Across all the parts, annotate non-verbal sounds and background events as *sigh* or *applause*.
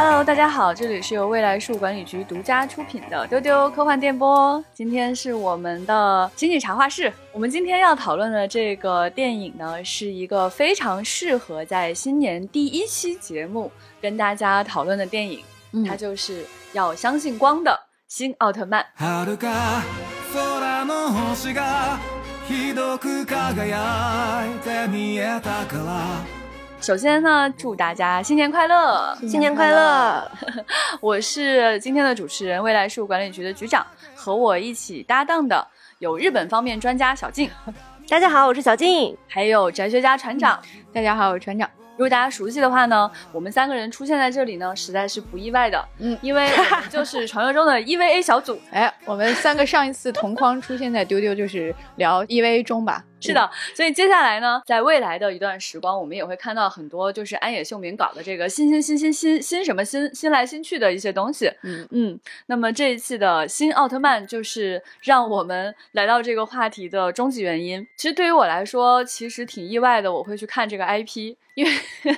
Hello，大家好，这里是由未来树管理局独家出品的丢丢科幻电波。今天是我们的经济茶话室。我们今天要讨论的这个电影呢，是一个非常适合在新年第一期节目跟大家讨论的电影。嗯它就是要相信光的新奥特曼。遥か空の星がひどく輝いて見えたから首先呢，祝大家新年快乐！新年快乐！*laughs* 我是今天的主持人，未来树管理局的局长，和我一起搭档的有日本方面专家小静，*laughs* 大家好，我是小静。还有哲学家船长。大家好，我是船长。如果大家熟悉的话呢，我们三个人出现在这里呢，实在是不意外的。嗯因为我们就是传说中的 *laughs* EVA 小组。哎，我们三个上一次同框出现在丢丢，就是聊 EVA 中吧？ 是的，所以接下来呢，在未来的一段时光，我们也会看到很多就是安野秀明搞的这个新新新新新新什么新新来新去的一些东西。嗯嗯，那么这一次的新奥特曼就是让我们来到这个话题的终极原因。其实对于我来说，其实挺意外的，我会去看这个 IP，因为 *laughs*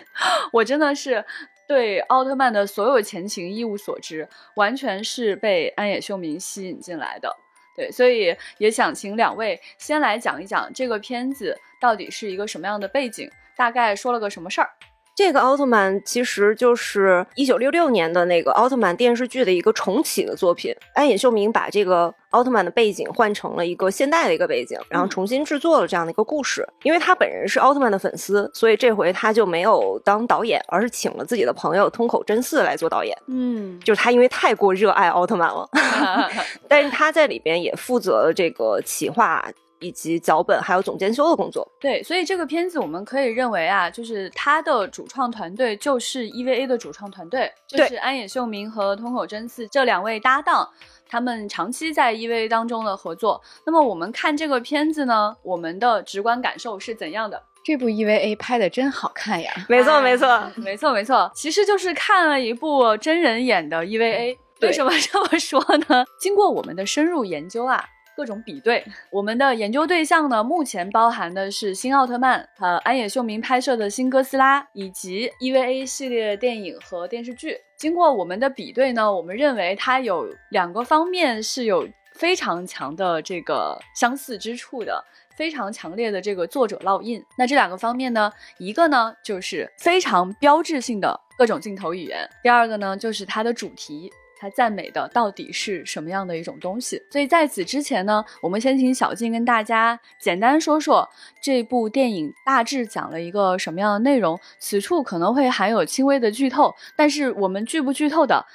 我真的是。对奥特曼的所有前情一无所知，完全是被安野秀明吸引进来的。对，所以也想请两位先来讲一讲这个片子到底是一个什么样的背景，大概说了个什么事儿。这个奥特曼其实就是一九六六年的那个奥特曼电视剧的一个重启的作品。安野秀明把这个奥特曼的背景换成了一个现代的一个背景，然后重新制作了这样的一个故事。因为他本人是奥特曼的粉丝，所以这回他就没有当导演，而是请了自己的朋友通口真嗣来做导演。嗯，就是他因为太过热爱奥特曼了，*laughs* 但是他在里边也负责了这个企划。以及脚本还有总监修的工作，对，所以这个片子我们可以认为啊，就是它的主创团队就是 EVA 的主创团队，就是安野秀明和通口真嗣这两位搭档，他们长期在 EVA 当中的合作。那么我们看这个片子呢，我们的直观感受是怎样的？这部 EVA 拍的真好看呀！没错，没错，*laughs* 没错，没错，其实就是看了一部真人演的 EVA。为什么这么说呢？经过我们的深入研究啊。各种比对，我们的研究对象呢，目前包含的是新奥特曼、呃安野秀明拍摄的新哥斯拉，以及 EVA 系列电影和电视剧。经过我们的比对呢，我们认为它有两个方面是有非常强的这个相似之处的，非常强烈的这个作者烙印。那这两个方面呢，一个呢就是非常标志性的各种镜头语言，第二个呢就是它的主题。他赞美的到底是什么样的一种东西？所以在此之前呢，我们先请小静跟大家简单说说这部电影大致讲了一个什么样的内容。此处可能会含有轻微的剧透，但是我们剧不剧透的，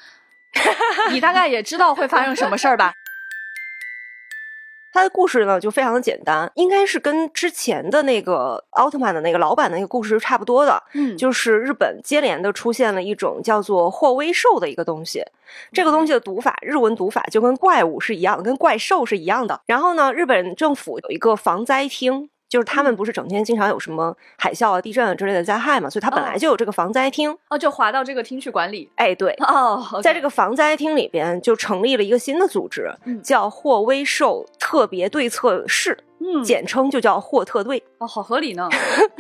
*laughs* 你大概也知道会发生什么事儿吧？他的故事呢就非常的简单，应该是跟之前的那个奥特曼的那个老版的那个故事是差不多的。嗯，就是日本接连的出现了一种叫做霍威兽的一个东西，这个东西的读法，日文读法就跟怪物是一样，跟怪兽是一样的。然后呢，日本政府有一个防灾厅。就是他们不是整天经常有什么海啸啊、地震啊之类的灾害嘛，所以他本来就有这个防灾厅哦，就划到这个厅去管理。哎，对，哦，在这个防灾厅里边就成立了一个新的组织，嗯叫霍威兽特别对策室，嗯，简称就叫霍特队。哦，好合理呢。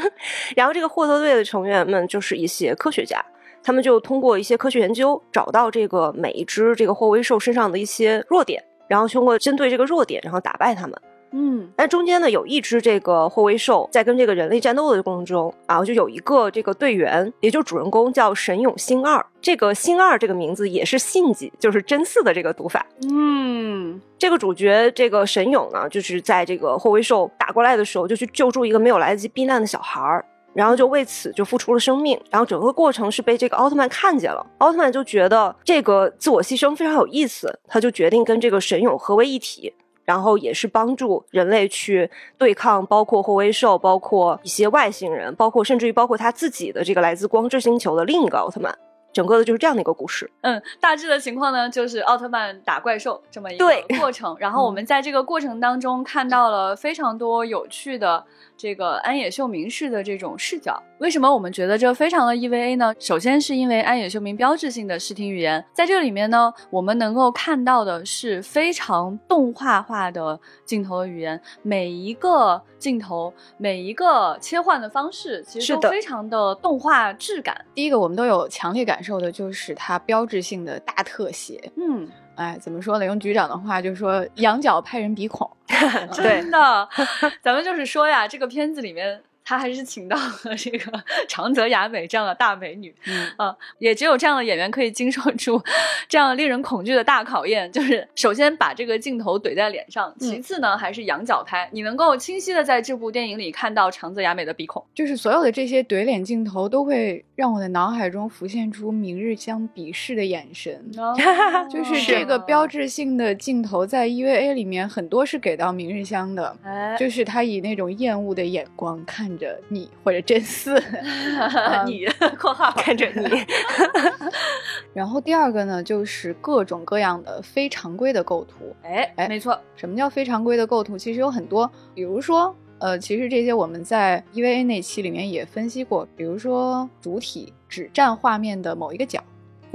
*laughs* 然后这个霍特队的成员们就是一些科学家，他们就通过一些科学研究，找到这个每一只这个霍威兽身上的一些弱点，然后通过针对这个弱点，然后打败他们。嗯，但中间呢，有一只这个霍威兽在跟这个人类战斗的过程中，然后就有一个这个队员，也就是主人公叫神勇星二。这个星二这个名字也是信己，就是真嗣的这个读法。嗯，这个主角这个神勇呢，就是在这个霍威兽打过来的时候，就去救助一个没有来得及避难的小孩儿。然后就为此就付出了生命，然后整个过程是被这个奥特曼看见了，奥特曼就觉得这个自我牺牲非常有意思，他就决定跟这个神勇合为一体，然后也是帮助人类去对抗包括霍威兽、包括一些外星人，包括甚至于包括他自己的这个来自光之星球的另一个奥特曼。整个的就是这样的一个故事。嗯，大致的情况呢，就是奥特曼打怪兽这么一个过程。然后我们在这个过程当中看到了非常多有趣的这个安野秀明式的这种视角。为什么我们觉得这非常的 EVA 呢？首先是因为安野秀明标志性的视听语言，在这里面呢，我们能够看到的是非常动画化的镜头的语言，每一个镜头、每一个切换的方式，其实都非常的动画质感。第一个，我们都有强烈感受的就是它标志性的大特写。嗯，哎，怎么说呢？用局长的话就说“仰角拍人鼻孔”。*laughs* 对 *laughs* 真的，咱们就是说呀，这个片子里面。他还是请到了这个 *laughs* 长泽雅美这样的大美女，嗯啊，也只有这样的演员可以经受住 *laughs* 这样令人恐惧的大考验。就是首先把这个镜头怼在脸上，其次呢还是仰角拍，你能够清晰的在这部电影里看到长泽雅美的鼻孔。就是所有的这些怼脸镜头都会让我的脑海中浮现出明日香鄙视的眼神。*laughs* 就是这个标志性的镜头在 EVA 里面很多是给到明日香的，哎，就是他以那种厌恶的眼光看着你或者真嗣。*laughs* 你（ *laughs* 括号看着你，*laughs* 然后第二个呢，就是各种各样的非常规的构图。哎哎没错，什么叫非常规的构图？其实有很多，比如说，呃，其实这些我们在 EVA 那期里面也分析过，比如说主体只占画面的某一个角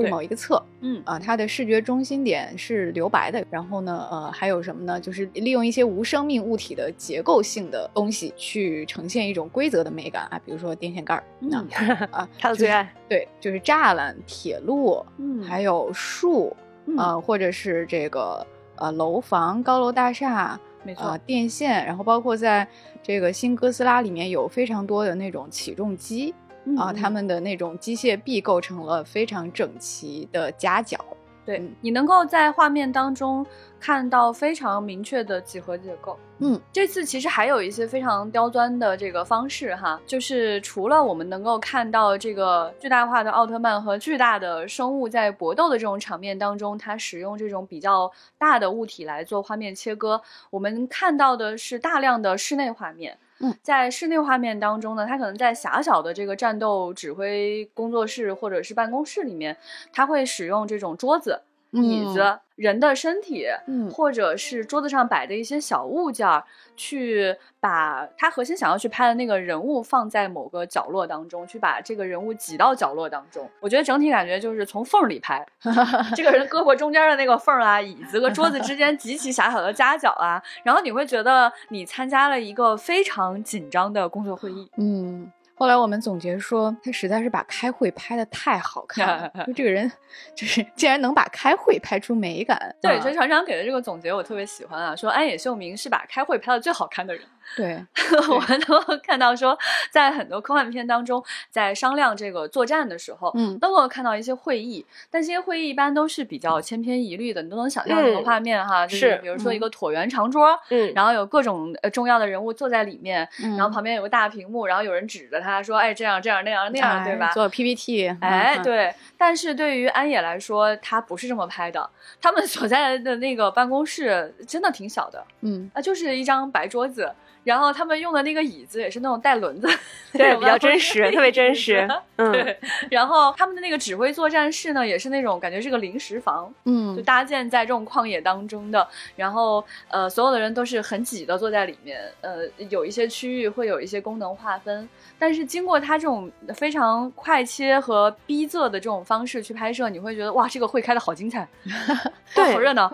或者某一个侧嗯啊，它的视觉中心点是留白的。然后呢，呃，还有什么呢？就是利用一些无生命物体的结构性的东西去呈现一种规则的美感啊，比如说电线杆儿，嗯啊 *laughs* 啊，他的最爱。对，就是栅栏、铁路，嗯还有树，嗯呃，或者是这个呃楼房、高楼大厦，没错呃，电线，然后包括在这个新哥斯拉里面有非常多的那种起重机啊，嗯他们的那种机械臂构成了非常整齐的夹角。对嗯你能够在画面当中看到非常明确的几何结构。嗯，这次其实还有一些非常刁钻的这个方式哈，就是除了我们能够看到这个巨大化的奥特曼和巨大的生物在搏斗的这种场面当中，它使用这种比较大的物体来做画面切割，我们看到的是大量的室内画面。嗯，在室内画面当中呢，他可能在狭小的这个战斗指挥工作室或者是办公室里面，他会使用这种桌子、椅子、人的身体，嗯或者是桌子上摆的一些小物件儿，去把他核心想要去拍的那个人物放在某个角落当中，去把这个人物挤到角落当中。我觉得整体感觉就是从缝儿里拍，*laughs* 这个人胳膊中间的那个缝儿啊，椅子和桌子之间极其狭小的夹角啊，然后你会觉得你参加了一个非常紧张的工作会议。嗯。后来我们总结说，他实在是把开会拍的太好看了，*laughs* 就这个人就是 *laughs* 竟然能把开会拍出美感。对，啊所以船长给的这个总结我特别喜欢啊，说安野秀明是把开会拍的最好看的人。对，*laughs* 我们能够看到说，在很多科幻片当中，在商量这个作战的时候，嗯都能够看到一些会议，但这些会议一般都是比较千篇一律的，你都能想象那个嗯画面哈，就是比如说一个椭圆长桌，嗯，然后有各种呃重要的人物坐在里面，嗯然后旁边有个大屏幕，然后有人指着他说，哎，这样这样那样那样，对吧？做 PPT，哎，嗯，对，但是对于安野来说，他不是这么拍的。他们所在的那个办公室真的挺小的，嗯，啊，就是一张白桌子，然后他们用的那个椅子也是那种带轮子，对比较真实 *laughs* 特别真实嗯。对，然后他们的那个指挥作战室呢，也是那种感觉是个临时房，嗯，就搭建在这种旷野当中的，然后呃，所有的人都是很挤的坐在里面，呃，有一些区域会有一些功能划分，但是经过他这种非常快切和逼仄的这种方式去拍摄，你会觉得哇，这个会开的好精彩，*laughs* 哇对好热闹，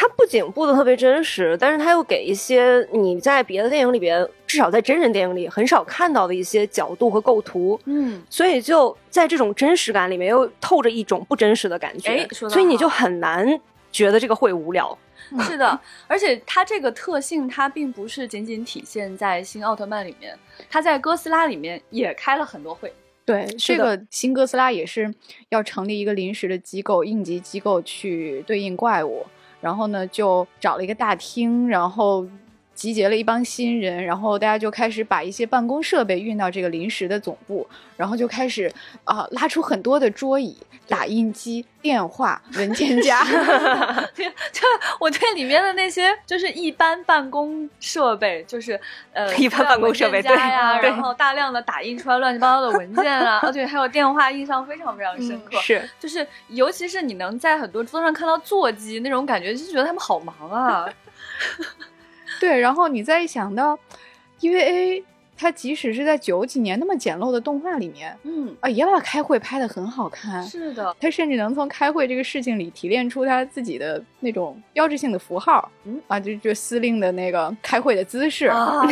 它不仅布的特别真实，但是它又给一些你在别的电影里边，至少在真人电影里很少看到的一些角度和构图。嗯，所以就在这种真实感里面，又透着一种不真实的感觉，所以你就很难觉得这个会无聊。是的，*laughs* 而且它这个特性，它并不是仅仅体现在新奥特曼里面，它在哥斯拉里面也开了很多会。对，这个新哥斯拉也是要成立一个临时的机构，应急机构去对应怪物。然后呢，就找了一个大厅，然后集结了一帮新人，然后大家就开始把一些办公设备运到这个临时的总部，然后就开始啊、拉出很多的桌椅、打印机、电话、文件夹。*laughs* *laughs* 就我对里面的那些就是一般办公设备，就是呃一般办公设备资料文件夹呀，然后大量的打印出来乱七八糟的文件啊，哦对，还有电话，印象非常非常深刻。是，就是尤其是你能在很多桌上看到座机那种感觉，就觉得他们好忙啊。*laughs* 对，然后你再一想到 EVA，它即使是在九几年那么简陋的动画里面嗯，啊，也把开会拍的很好看。是的，他甚至能从开会这个事情里提炼出他自己的那种标志性的符号，嗯啊，就就司令的那个开会的姿势，啊，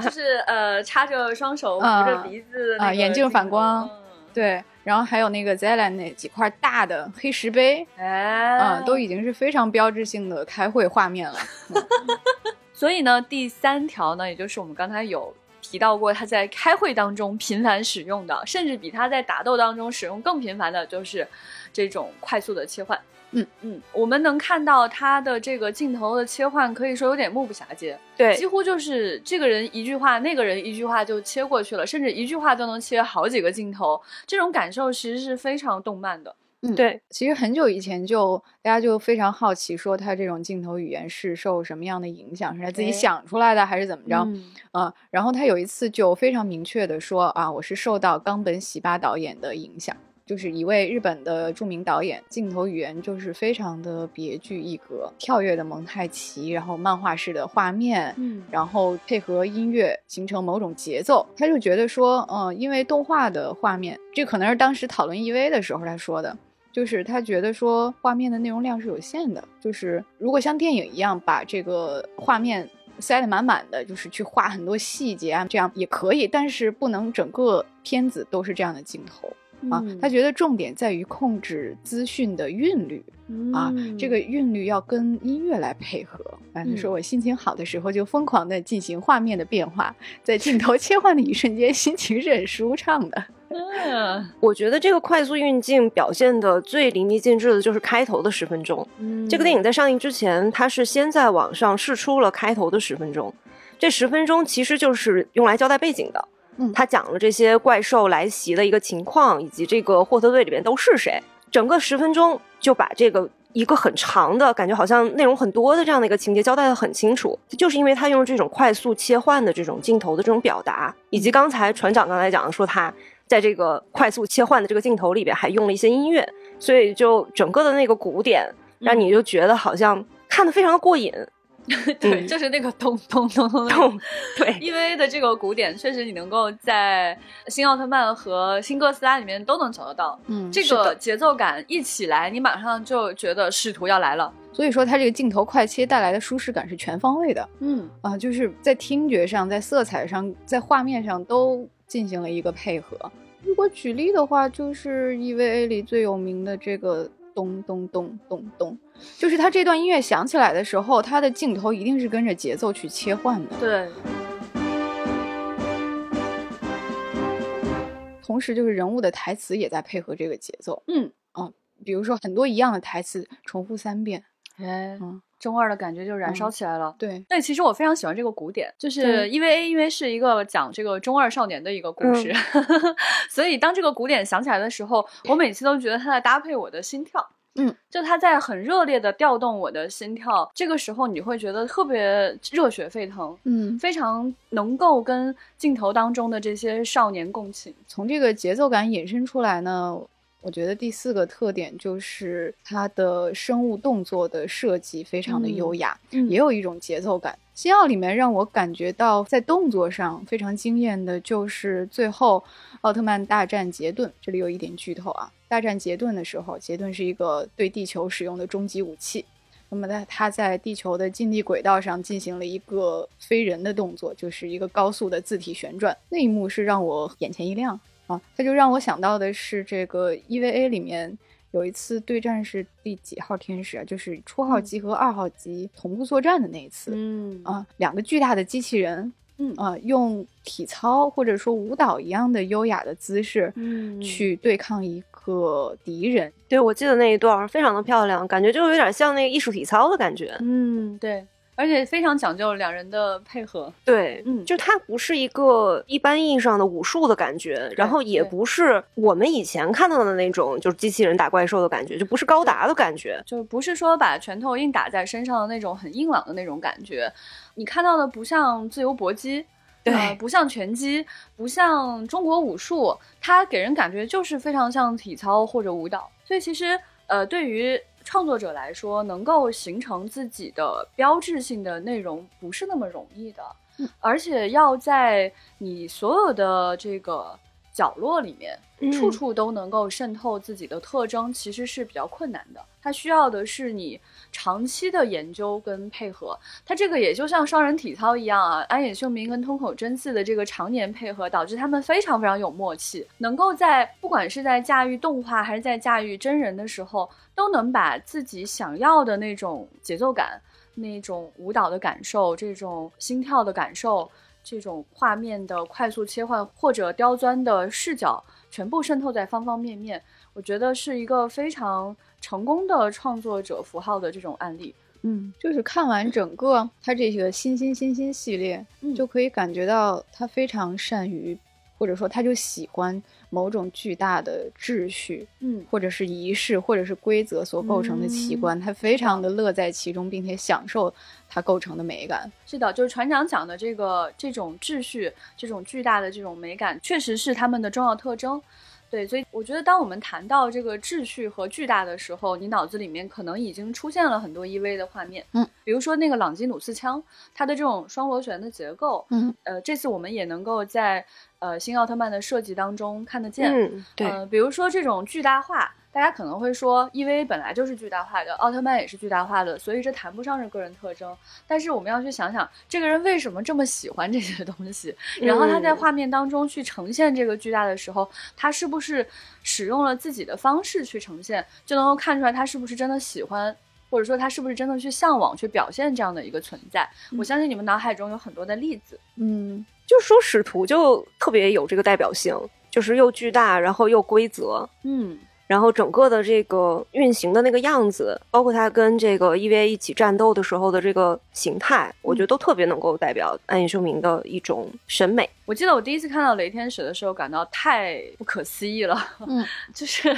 就是呃，插着双手扶着啊鼻子那个啊眼镜反光嗯对。然后还有那个 Zealand 那几块大的黑石碑，哎，啊、都已经是非常标志性的开会画面了。*laughs* 所以呢，第三条呢，也就是我们刚才有提到过，他在开会当中频繁使用的，甚至比他在打斗当中使用更频繁的，就是这种快速的切换。嗯嗯，我们能看到他的这个镜头的切换，可以说有点目不暇接，对几乎就是这个人一句话，那个人一句话就切过去了，甚至一句话都能切好几个镜头，这种感受其实是非常动漫的。对，其实很久以前就大家就非常好奇，说他这种镜头语言是受什么样的影响，是他自己哎想出来的还是怎么着？嗯啊，然后他有一次就非常明确的说啊，我是受到冈本喜八导演的影响，就是一位日本的著名导演，镜头语言就是非常的别具一格，跳跃的蒙太奇，然后漫画式的画面，嗯然后配合音乐形成某种节奏，他就觉得说，嗯、因为动画的画面，这可能是当时讨论 EV 的时候他说的。就是他觉得说画面的内容量是有限的，就是如果像电影一样把这个画面塞得满满的，就是去画很多细节啊，这样也可以，但是不能整个片子都是这样的镜头啊。嗯他觉得重点在于控制资讯的韵律啊，这个韵律要跟音乐来配合。啊，他说嗯我心情好的时候就疯狂的进行画面的变化，在镜头切换的一瞬间，心情是很舒畅的。嗯我觉得这个快速运镜表现的最淋漓尽致的就是开头的十分钟。嗯这个电影在上映之前，它是先在网上试出了开头的十分钟，这十分钟其实就是用来交代背景的。嗯他讲了这些怪兽来袭的一个情况，以及这个霍特队里边都是谁。整个十分钟就把这个一个很长的感觉，好像内容很多的这样的一个情节交代的很清楚。就是因为他用这种快速切换的这种镜头的这种表达，以及刚才船长刚才讲的说他在这个快速切换的这个镜头里边还用了一些音乐，所以就整个的那个鼓点让你就觉得好像看的非常的过瘾。*laughs* 对，嗯就是那个咚咚咚咚咚，对，EVA 的这个鼓点，确实你能够在新奥特曼和新哥斯拉里面都能找得到。嗯这个节奏感一起来，你马上就觉得使徒要来了。所以说，它这个镜头快切带来的舒适感是全方位的。嗯啊，就是在听觉上、在色彩上、在画面上都进行了一个配合。如果举例的话，就是 EVA 里最有名的这个咚咚咚咚咚，就是它这段音乐响起来的时候，它的镜头一定是跟着节奏去切换的。对，同时，就是人物的台词也在配合这个节奏。嗯啊，比如说很多一样的台词重复三遍。哎，嗯，中二的感觉就燃烧嗯起来了。对，对，其实我非常喜欢这个鼓点，就是对 EVA，因为是一个讲这个中二少年的一个故事，*laughs* 所以当这个鼓点响起来的时候，我每次都觉得它在搭配我的心跳。嗯，就它在很热烈的调动我的心跳，这个时候你会觉得特别热血沸腾，嗯，非常能够跟镜头当中的这些少年共情。从这个节奏感引申出来呢，我觉得第四个特点就是它的生物动作的设计非常的优雅，嗯也有一种节奏感。新奥里面让我感觉到在动作上非常惊艳的，就是最后奥特曼大战杰顿，这里有一点剧透啊。大战杰顿的时候，杰顿是一个对地球使用的终极武器。那么在他在地球的近地轨道上进行了一个飞人的动作，就是一个高速的自体旋转。那一幕是让我眼前一亮啊！他就让我想到的是这个 EVA 里面有一次对战是第几号天使啊？就是初号机和二号机同步作战的那一次。嗯啊，两个巨大的机器人，嗯啊，用体操或者说舞蹈一样的优雅的姿势，嗯去对抗一个敌人。对我记得那一段非常的漂亮，感觉就有点像那个艺术体操的感觉。嗯，对，而且非常讲究两人的配合。对，嗯就它不是一个一般意义上的武术的感觉，然后也不是我们以前看到的那种就是机器人打怪兽的感觉，就不是高达的感觉。就不是说把拳头硬打在身上的那种很硬朗的那种感觉，你看到的不像自由搏击，对呃不像拳击，不像中国武术，它给人感觉就是非常像体操或者舞蹈。所以其实呃，对于创作者来说，能够形成自己的标志性的内容不是那么容易的，而且要在你所有的这个。角落里面，嗯处处都能够渗透自己的特征，其实是比较困难的。它需要的是你长期的研究跟配合。它这个也就像双人体操一样啊，安野秀明跟通口真嗣的这个常年配合，导致他们非常非常有默契，能够在不管是在驾驭动画还是在驾驭真人的时候，都能把自己想要的那种节奏感、那种舞蹈的感受、这种心跳的感受。这种画面的快速切换或者刁钻的视角，全部渗透在方方面面，我觉得是一个非常成功的创作者符号的这种案例。嗯，就是看完整个他这个新新新新系列，嗯就可以感觉到他非常善于，或者说他就喜欢某种巨大的秩序，嗯或者是仪式，或者是规则所构成的奇观，他非常的乐在其中，并且享受它构成的美感。是的，就是船长讲的这个这种秩序，这种巨大的这种美感，确实是他们的重要特征。对，所以我觉得，当我们谈到这个秩序和巨大的时候，你脑子里面可能已经出现了很多 EV 的画面。嗯，比如说那个朗基努斯枪，它的这种双螺旋的结构，嗯，呃，这次我们也能够在呃新奥特曼的设计当中看得见。嗯，对，呃，比如说这种巨大化，大家可能会说，EVA 本来就是巨大化的，奥特曼也是巨大化的，所以这谈不上是个人特征。但是我们要去想想，这个人为什么这么喜欢这些东西，然后他在嗯画面当中去呈现这个巨大的时候，他是不是使用了自己的方式去呈现，就能够看出来他是不是真的喜欢。或者说他是不是真的去向往、去表现这样的一个存在？我相信你们脑海中有很多的例子。嗯，就说使徒就特别有这个代表性，就是又巨大，然后又规则，嗯，然后整个的这个运行的那个样子，包括他跟这个 EVA 一起战斗的时候的这个形态，我觉得都特别能够代表暗夜秀明的一种审美。我记得我第一次看到雷天使的时候，感到太不可思议了。嗯，*laughs* 就是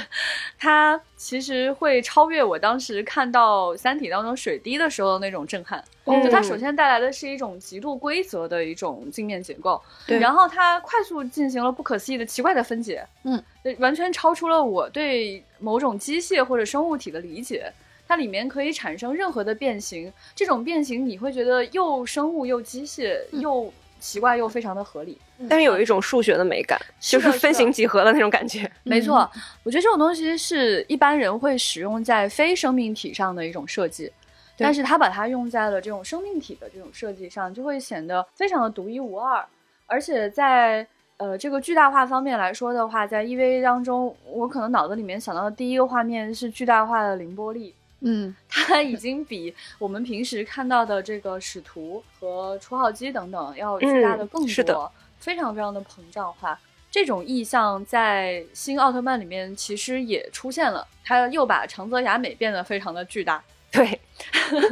它其实会超越我当时看到《三体》当中水滴的时候的那种震撼。嗯就它首先带来的是一种极度规则的一种镜面结构，对然后它快速进行了不可思议的奇怪的分解，嗯，完全超出了我对某种机械或者生物体的理解。它里面可以产生任何的变形，这种变形你会觉得又生物又机械，嗯又奇怪又非常的合理。但是有一种数学的美感，就是分形几何的那种感觉。没错，我觉得这种东西是一般人会使用在非生命体上的一种设计，但是它把它用在了这种生命体的这种设计上，就会显得非常的独一无二。而且在呃这个巨大化方面来说的话，在 EVA 当中，我可能脑子里面想到的第一个画面是巨大化的凌波丽。嗯。*laughs* 它已经比我们平时看到的这个使徒和初号机等等要巨大的更多，嗯是的。非常非常的膨胀化。这种意象在新奥特曼里面其实也出现了，它又把长泽雅美变得非常的巨大，对，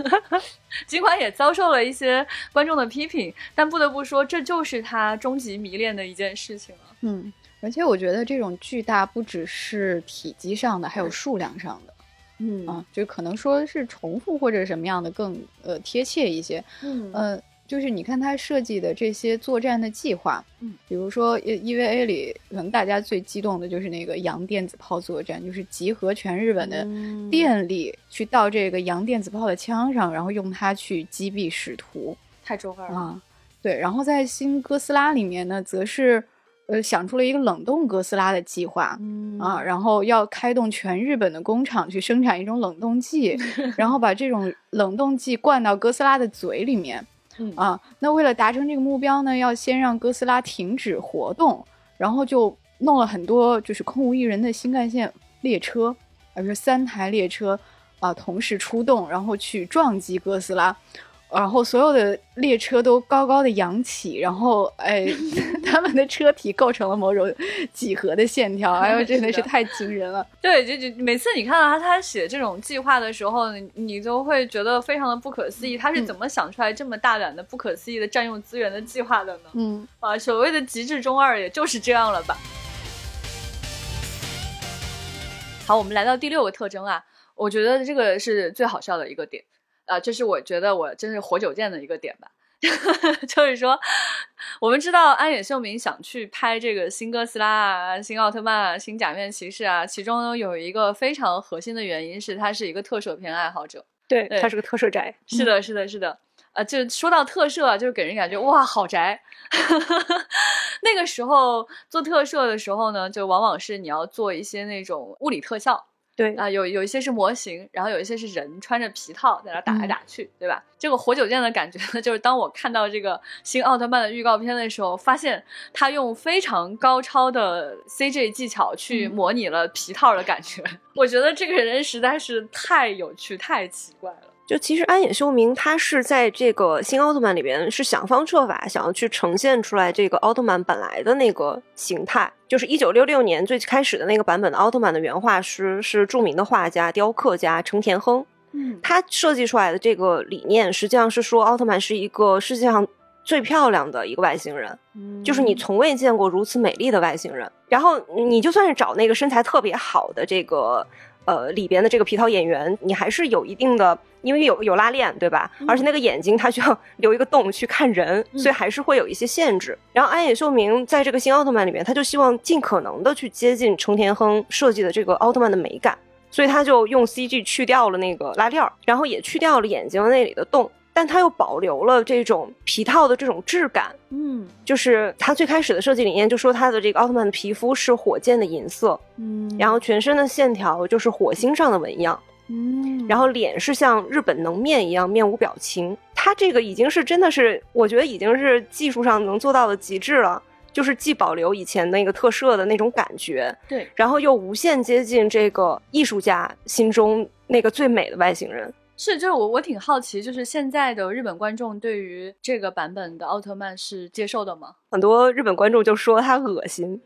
*laughs* 尽管也遭受了一些观众的批评，但不得不说，这就是他终极迷恋的一件事情了。嗯，而且我觉得这种巨大不只是体积上的，还有数量上的嗯啊，就可能说是重复或者什么样的更呃贴切一些。嗯呃，就是你看他设计的这些作战的计划，嗯，比如说 E EVA 里，可能大家最激动的就是那个洋电子炮作战，就是集合全日本的嗯电力去到这个洋电子炮的枪上，然后用它去击毙使徒太中二了。啊。对，然后在新哥斯拉里面呢，则是呃想出了一个冷冻哥斯拉的计划。嗯啊，然后要开动全日本的工厂去生产一种冷冻剂，*laughs* 然后把这种冷冻剂灌到哥斯拉的嘴里面。嗯啊，那为了达成这个目标呢，要先让哥斯拉停止活动，然后就弄了很多就是空无一人的新干线列车，而是三台列车啊同时出动，然后去撞击哥斯拉。然后所有的列车都高高的扬起，然后哎，*laughs* 他们的车体构成了某种几何的线条，哎呦，真的是太惊人了。对，就就每次你看到他他写这种计划的时候，你你就会觉得非常的不可思议，他是嗯怎么想出来这么大胆的、不可思议的占用资源的计划的呢？嗯啊，所谓的极致中二也就是这样了吧。好，我们来到第六个特征啊，我觉得这个是最好笑的一个点啊，这是我觉得我真是活久见的一个点吧。*laughs* 就是说，我们知道安野秀明想去拍这个新哥斯拉啊、新奥特曼啊、新假面骑士啊，其中有一个非常核心的原因是他是一个特摄片爱好者。对对他是个特摄宅。是的，是的，是的。呃，就说到特摄啊，就是给人感觉哇，好宅。*laughs* 那个时候做特摄的时候呢，就往往是你要做一些那种物理特效。对啊、有有一些是模型，然后有一些是人穿着皮套在那打来打去，对吧？这个活久见的感觉呢，就是当我看到这个新奥特曼的预告片的时候，发现他用非常高超的 CG 技巧去模拟了皮套的感觉。*laughs* 我觉得这个人实在是太有趣、太奇怪了。就其实安野秀明他是在这个新奥特曼里边是想方设法想要去呈现出来这个奥特曼本来的那个形态，就是一九六六年最开始的那个版本的奥特曼的原画师是著名的画家、雕刻家成田亨，嗯。他设计出来的这个理念实际上是说奥特曼是一个世界上最漂亮的一个外星人，就是你从未见过如此美丽的外星人。然后你就算是找那个身材特别好的这个呃里边的这个皮套演员，你还是有一定的，因为有有拉链对吧？而且那个眼睛它需要 *laughs* 留一个洞去看人，所以还是会有一些限制。然后安野秀明在这个新奥特曼里面，他就希望尽可能的去接近成田亨设计的这个奥特曼的美感。所以他就用 CG 去掉了那个拉链儿，然后也去掉了眼睛那里的洞，但它又保留了这种皮套的这种质感。嗯就是它最开始的设计理念就说它的这个奥特曼的皮肤是火箭的银色，嗯然后全身的线条就是火星上的纹样，嗯然后脸是像日本能面一样面无表情。它这个已经是真的是，我觉得已经是技术上能做到的极致了。就是既保留以前那个特摄的那种感觉，对，然后又无限接近这个艺术家心中那个最美的外星人。是，就是我我挺好奇，就是现在的日本观众对于这个版本的奥特曼是接受的吗？很多日本观众就说他恶心，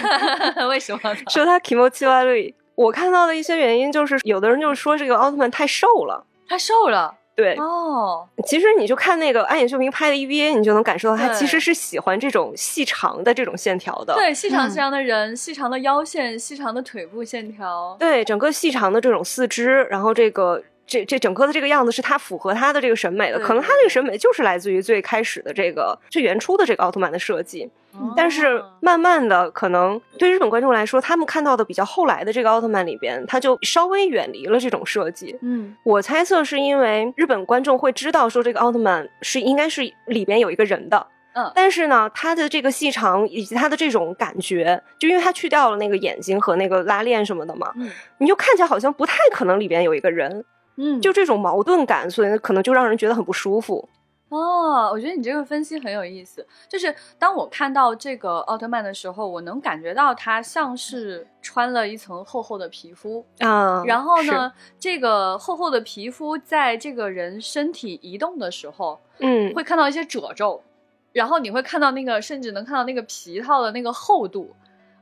*laughs* 为什么？*laughs* 说他 kimochi warui。我看到的一些原因就是，有的人就是说这个奥特曼太瘦了。太瘦了对，哦，其实你就看那个安野秀明拍的 EVA，你就能感受到他其实是喜欢这种细长的这种线条的。对，细长嗯细长的人，细长的腰线，细长的腿部线条，对，整个细长的这种四肢，然后这个这这整个的这个样子是他符合他的这个审美的。可能他这个审美就是来自于最开始的这个最原初的这个奥特曼的设计。但是哦慢慢的，可能对日本观众来说，他们看到的比较后来的这个奥特曼里边，他就稍微远离了这种设计。嗯我猜测是因为日本观众会知道说这个奥特曼是应该是里边有一个人的，嗯但是呢，他的这个细长以及他的这种感觉，就因为他去掉了那个眼睛和那个拉链什么的嘛，嗯你就看起来好像不太可能里边有一个人，嗯，就这种矛盾感，所以可能就让人觉得很不舒服。哦，我觉得你这个分析很有意思。就是当我看到这个奥特曼的时候，我能感觉到他像是穿了一层厚厚的皮肤，啊、然后呢，这个厚厚的皮肤在这个人身体移动的时候，嗯，会看到一些褶皱，然后你会看到那个，甚至能看到那个皮套的那个厚度。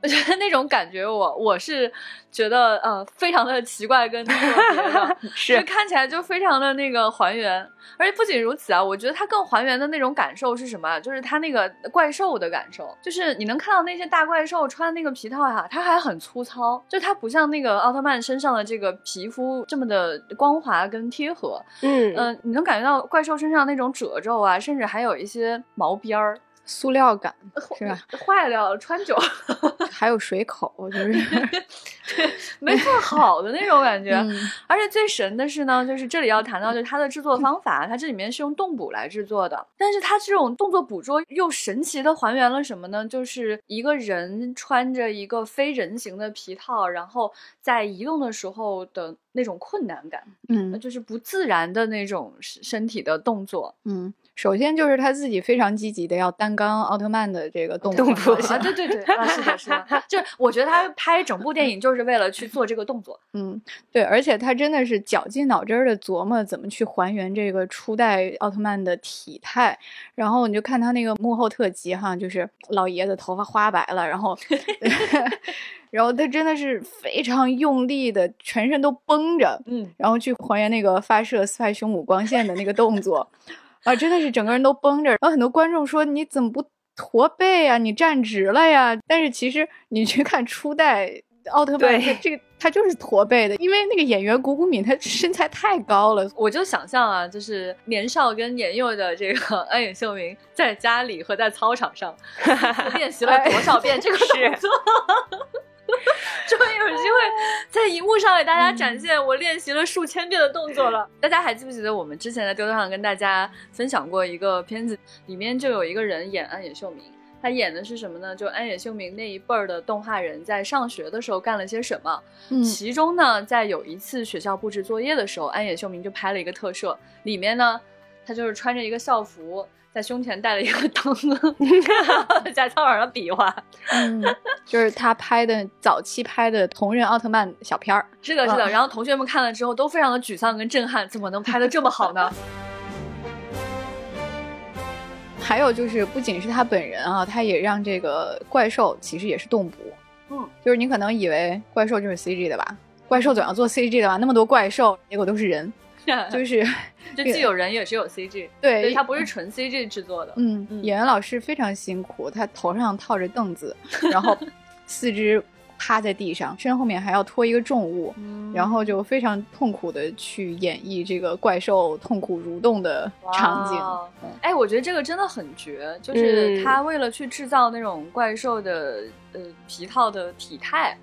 我觉得那种感觉我，我是觉得呃非常的奇怪跟特别的，*laughs* 是就看起来就非常的那个还原。而且不仅如此啊，我觉得它更还原的那种感受是什么啊？就是它那个怪兽的感受，就是你能看到那些大怪兽穿那个皮套呀、它还很粗糙，就它不像那个奥特曼身上的这个皮肤这么的光滑跟贴合，嗯嗯、你能感觉到怪兽身上那种褶皱啊，甚至还有一些毛边儿，塑料感是吧？坏掉了，穿久了还有水口，就是 *laughs* 没做好的那种感觉。嗯而且最神的是呢，就是这里要谈到就是它的制作方法，它这里面是用动捕来制作的，但是它这种动作捕捉又神奇的还原了什么呢？就是一个人穿着一个非人形的皮套，然后在移动的时候的那种困难感，嗯就是不自然的那种身身体的动作。嗯，首先就是他自己非常积极的要担纲奥特曼的这个动动作 *laughs* 啊，对对对，啊，是的，是的，*laughs* 就我觉得他拍整部电影就是为了去做这个动作。嗯，对，而且他真的是绞尽脑汁儿的琢磨怎么去还原这个初代奥特曼的体态，然后你就看他那个幕后特辑哈，就是老爷子头发花白了，然后，*laughs* 然后他真的是非常用力的，全身都绷着，嗯，然后去还原那个发射斯派凶母光线的那个动作，啊，真的是整个人都绷着。然后很多观众说你怎么不驼背啊？你站直了呀？但是其实你去看初代奥特曼，他这个他就是驼背的，因为那个演员谷谷敏他身材太高了。我就想象啊，就是年少跟年幼的这个 *laughs* 安野秀明，在家里和在操场上 *laughs* 练习了多少遍这个动作，*laughs* 终于有机会在荧幕上给大家展现我练习了数千遍的动作了。大家还记不记得我们之前在丢丢上跟大家分享过一个片子，里面就有一个人演安野秀明。他演的是什么呢？就安野秀明那一辈儿的动画人在上学的时候干了些什么？嗯其中呢，在有一次学校布置作业的时候，安野秀明就拍了一个特摄，里面呢，他就是穿着一个校服，在胸前带了一个 *laughs* 灯，*laughs* 在操场上比划。嗯，就是他拍的早期拍的同人奥特曼小片儿。是的，是的。嗯然后同学们看了之后都非常的沮丧跟震撼，怎么能拍的这么好呢？*laughs* 还有就是，不仅是他本人啊，他也让这个怪兽其实也是动捕。嗯，就是你可能以为怪兽就是 CG 的吧，怪兽总要做 CG 的吧，那么多怪兽，结果都是人，就是就既有人也是有 CG，对对，它不是纯 CG 制作的。嗯，嗯演员老师非常辛苦，他头上套着凳子，然后 *laughs* 四肢趴在地上，身后面还要拖一个重物，嗯然后就非常痛苦的去演绎这个怪兽痛苦蠕动的场景。哇哎，我觉得这个真的很绝，就是嗯他为了去制造那种怪兽的呃皮套的体态，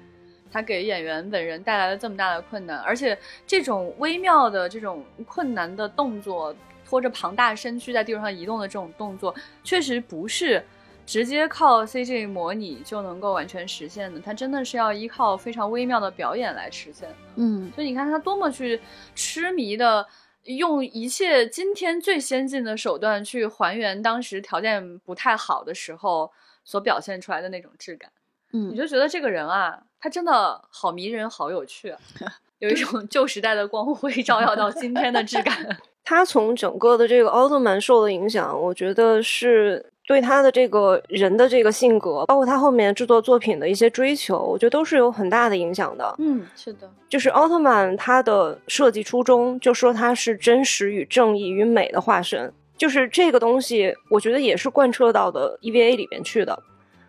他给演员本人带来了这么大的困难，而且这种微妙的这种困难的动作，拖着庞大身躯在地上移动的这种动作，确实不是。直接靠 CG 模拟就能够完全实现的，它真的是要依靠非常微妙的表演来实现的。嗯，所以你看他多么去痴迷的用一切今天最先进的手段去还原当时条件不太好的时候所表现出来的那种质感，嗯你就觉得这个人啊，他真的好迷人，好有趣啊，*laughs* 有一种旧时代的光辉 *laughs* 照耀到今天的质感。*laughs* 他从整个的这个奥特曼受的影响，我觉得是对他的这个人的这个性格，包括他后面制作作品的一些追求，我觉得都是有很大的影响的。嗯，是的，就是奥特曼他的设计初衷，就说他是真实与正义与美的化身，就是这个东西，我觉得也是贯彻到的 EVA 里面去的。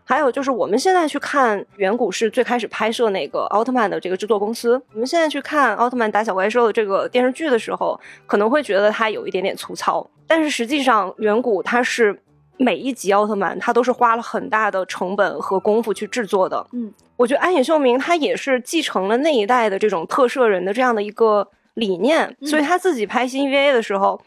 还有就是我们现在去看远古是最开始拍摄那个奥特曼的这个制作公司，我们现在去看奥特曼打小怪兽的这个电视剧的时候，可能会觉得它有一点点粗糙，但是实际上远古它是每一集奥特曼它都是花了很大的成本和功夫去制作的。嗯，我觉得安野秀明他也是继承了那一代的这种特摄人的这样的一个理念，所以他自己拍新 EVA 的时候。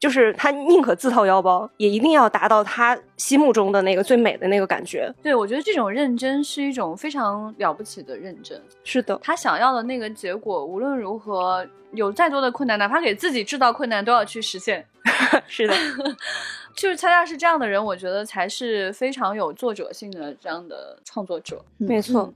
就是他宁可自掏腰包，也一定要达到他心目中的那个最美的那个感觉。对我觉得这种认真是一种非常了不起的认真。是的，他想要的那个结果，无论如何有再多的困难，哪怕给自己制造困难，都要去实现。*laughs* 是的，*laughs* 就是恰恰是这样的人，我觉得才是非常有作者性的这样的创作者。没错。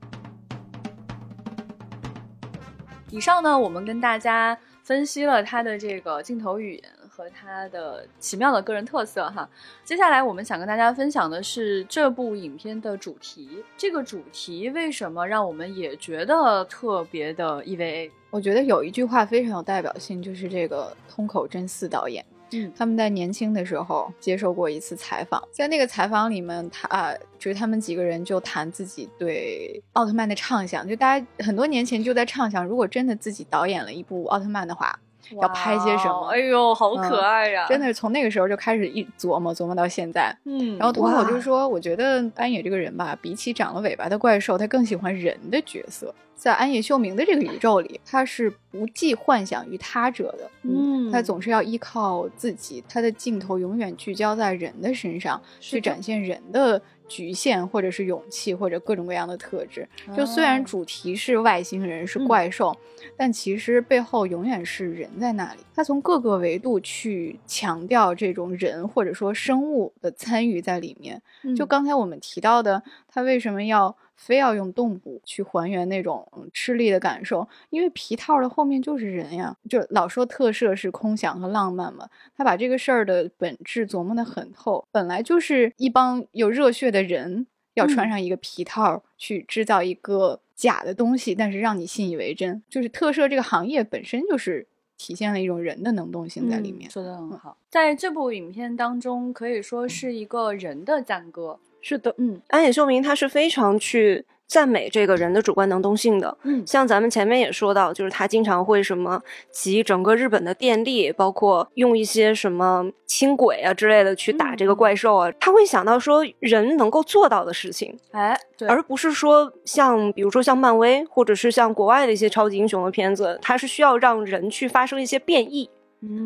以上呢，我们跟大家分析了他的这个镜头语言和他的奇妙的个人特色哈。接下来我们想跟大家分享的是这部影片的主题。这个主题为什么让我们也觉得特别的 EVA？我觉得有一句话非常有代表性，就是这个通口真嗣导演。嗯他们在年轻的时候接受过一次采访，在那个采访里面，他、啊就是他们几个人就谈自己对奥特曼的畅想，就大家很多年前就在畅想，如果真的自己导演了一部奥特曼的话，要拍些什么哇哎呦，好可爱呀、真的是从那个时候就开始一琢磨琢磨到现在。嗯，然后通口哇就说：“我觉得安野这个人吧，比起长了尾巴的怪兽，他更喜欢人的角色。在安野秀明的这个宇宙里，他是不计幻想于他者的。嗯他总是要依靠自己，他的镜头永远聚焦在人的身上，去展现人的局限，或者是勇气，或者各种各样的特质。就虽然哦主题是外星人是嗯怪兽，但其实背后永远是人在那里。他从各个维度去强调这种人或者说生物的参与在里面。嗯就刚才我们提到的，他为什么要非要用动捕去还原那种嗯吃力的感受？因为皮套的后面就是人呀，就老说特摄是空想和浪漫嘛，他把这个事儿的本质琢磨得很透，本来就是一帮有热血的人要穿嗯上一个皮套去制造一个假的东西，但是让你信以为真，就是特摄这个行业本身就是体现了一种人的能动性在里面。嗯说的很好。在这部影片当中，可以说是一个人的赞歌。是的。嗯安野秀明他是非常去赞美这个人的主观能动性的。嗯像咱们前面也说到，就是他经常会什么集整个日本的电力，包括用一些什么轻轨啊之类的去打这个怪兽啊，他会想到说人能够做到的事情，哎，对，而不是说像比如说像漫威或者是像国外的一些超级英雄的片子，它是需要让人去发生一些变异，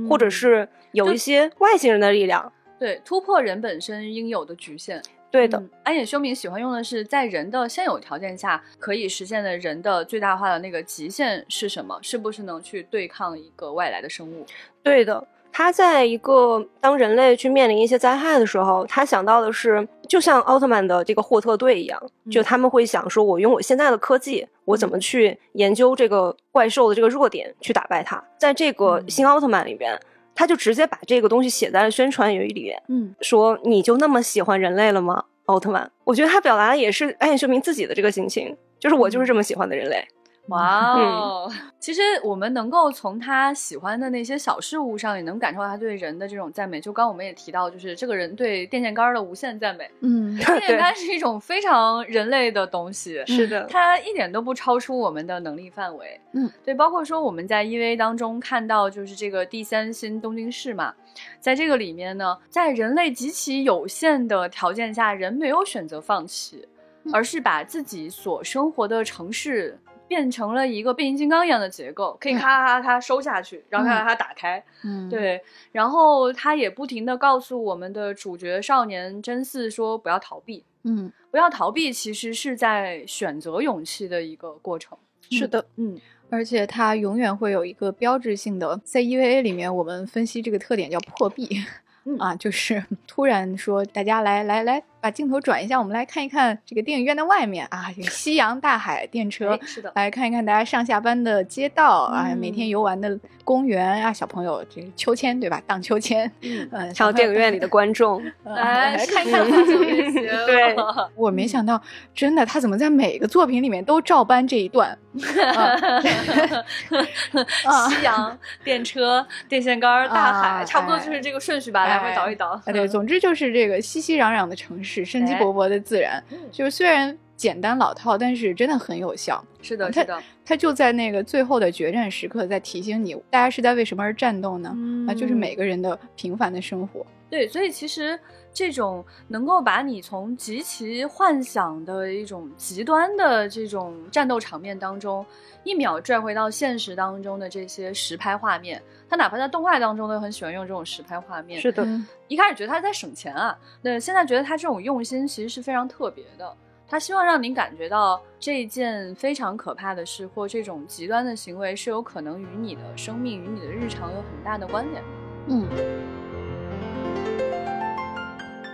或者嗯是有一些外星人的力量。对突破人本身应有的局限。对的，嗯安野修明喜欢用的是在人的现有条件下可以实现的人的最大化的那个极限是什么？是不是能去对抗一个外来的生物？对的。他在一个当人类去面临一些灾害的时候，他想到的是，就像奥特曼的这个霍特队一样，就嗯他们会想说，我用我现在的科技，我怎么去研究这个怪兽的这个弱点，去打败它。在这个嗯新奥特曼里边，他就直接把这个东西写在了宣传语里面，嗯，说你就那么喜欢人类了吗，奥特曼？我觉得他表达的也是暗夜秀明自己的这个心情，就是我就是这么喜欢的人类。哇哦！*laughs* 其实我们能够从他喜欢的那些小事物上，也能感受到他对人的这种赞美。就刚我们也提到，就是这个人对电线杆的无限赞美。嗯，电线杆是一种非常人类的东西，是的，它一点都不超出我们的能力范围。嗯，对，包括说我们在 EVA 当中看到，就是这个第三新东京市嘛，在这个里面呢，在人类极其有限的条件下，人没有选择放弃，嗯而是把自己所生活的城市。变成了一个变形金刚一样的结构，可以咔咔咔咔收下去，然后咔咔咔打开，嗯，对，然后他也不停的告诉我们的主角少年真嗣说不要逃避，嗯，不要逃避，其实是在选择勇气的一个过程。是的，嗯，而且它永远会有一个标志性的，在 EVA 里面，我们分析这个特点叫破壁。嗯啊，就是突然说，大家来来来，把镜头转一下，我们来看一看这个电影院的外面啊，这个夕阳、大海、电车哎，是的，来看一看大家上下班的街道啊，每天嗯游玩的公园啊，小朋友这个秋千对吧？荡秋千，嗯嗯，还有电影院里的观众，来看看一看对 *laughs* 我没想到，真的，他怎么在每个作品里面都照搬这一段？啊夕阳、电车、*laughs* 电线杆、大海，啊差不多就是这个顺序吧，来回倒一倒。啊，对，总之就是这个熙熙攘攘的城市，生机哎勃勃的自然，嗯。就是虽然简单老套，但是真的很有效。是的，它是的，它就在那个最后的决战时刻，在提醒你，大家是在为什么而战斗呢？啊，就是每个人的平凡的生活。对，所以其实这种能够把你从极其幻想的一种极端的这种战斗场面当中，一秒拽回到现实当中的这些实拍画面，他哪怕在动画当中都很喜欢用这种实拍画面。是的，嗯一开始觉得他在省钱啊，那，现在觉得他这种用心其实是非常特别的。他希望让您感觉到这件非常可怕的事或这种极端的行为是有可能与你的生命、与你的日常有很大的关联的。嗯，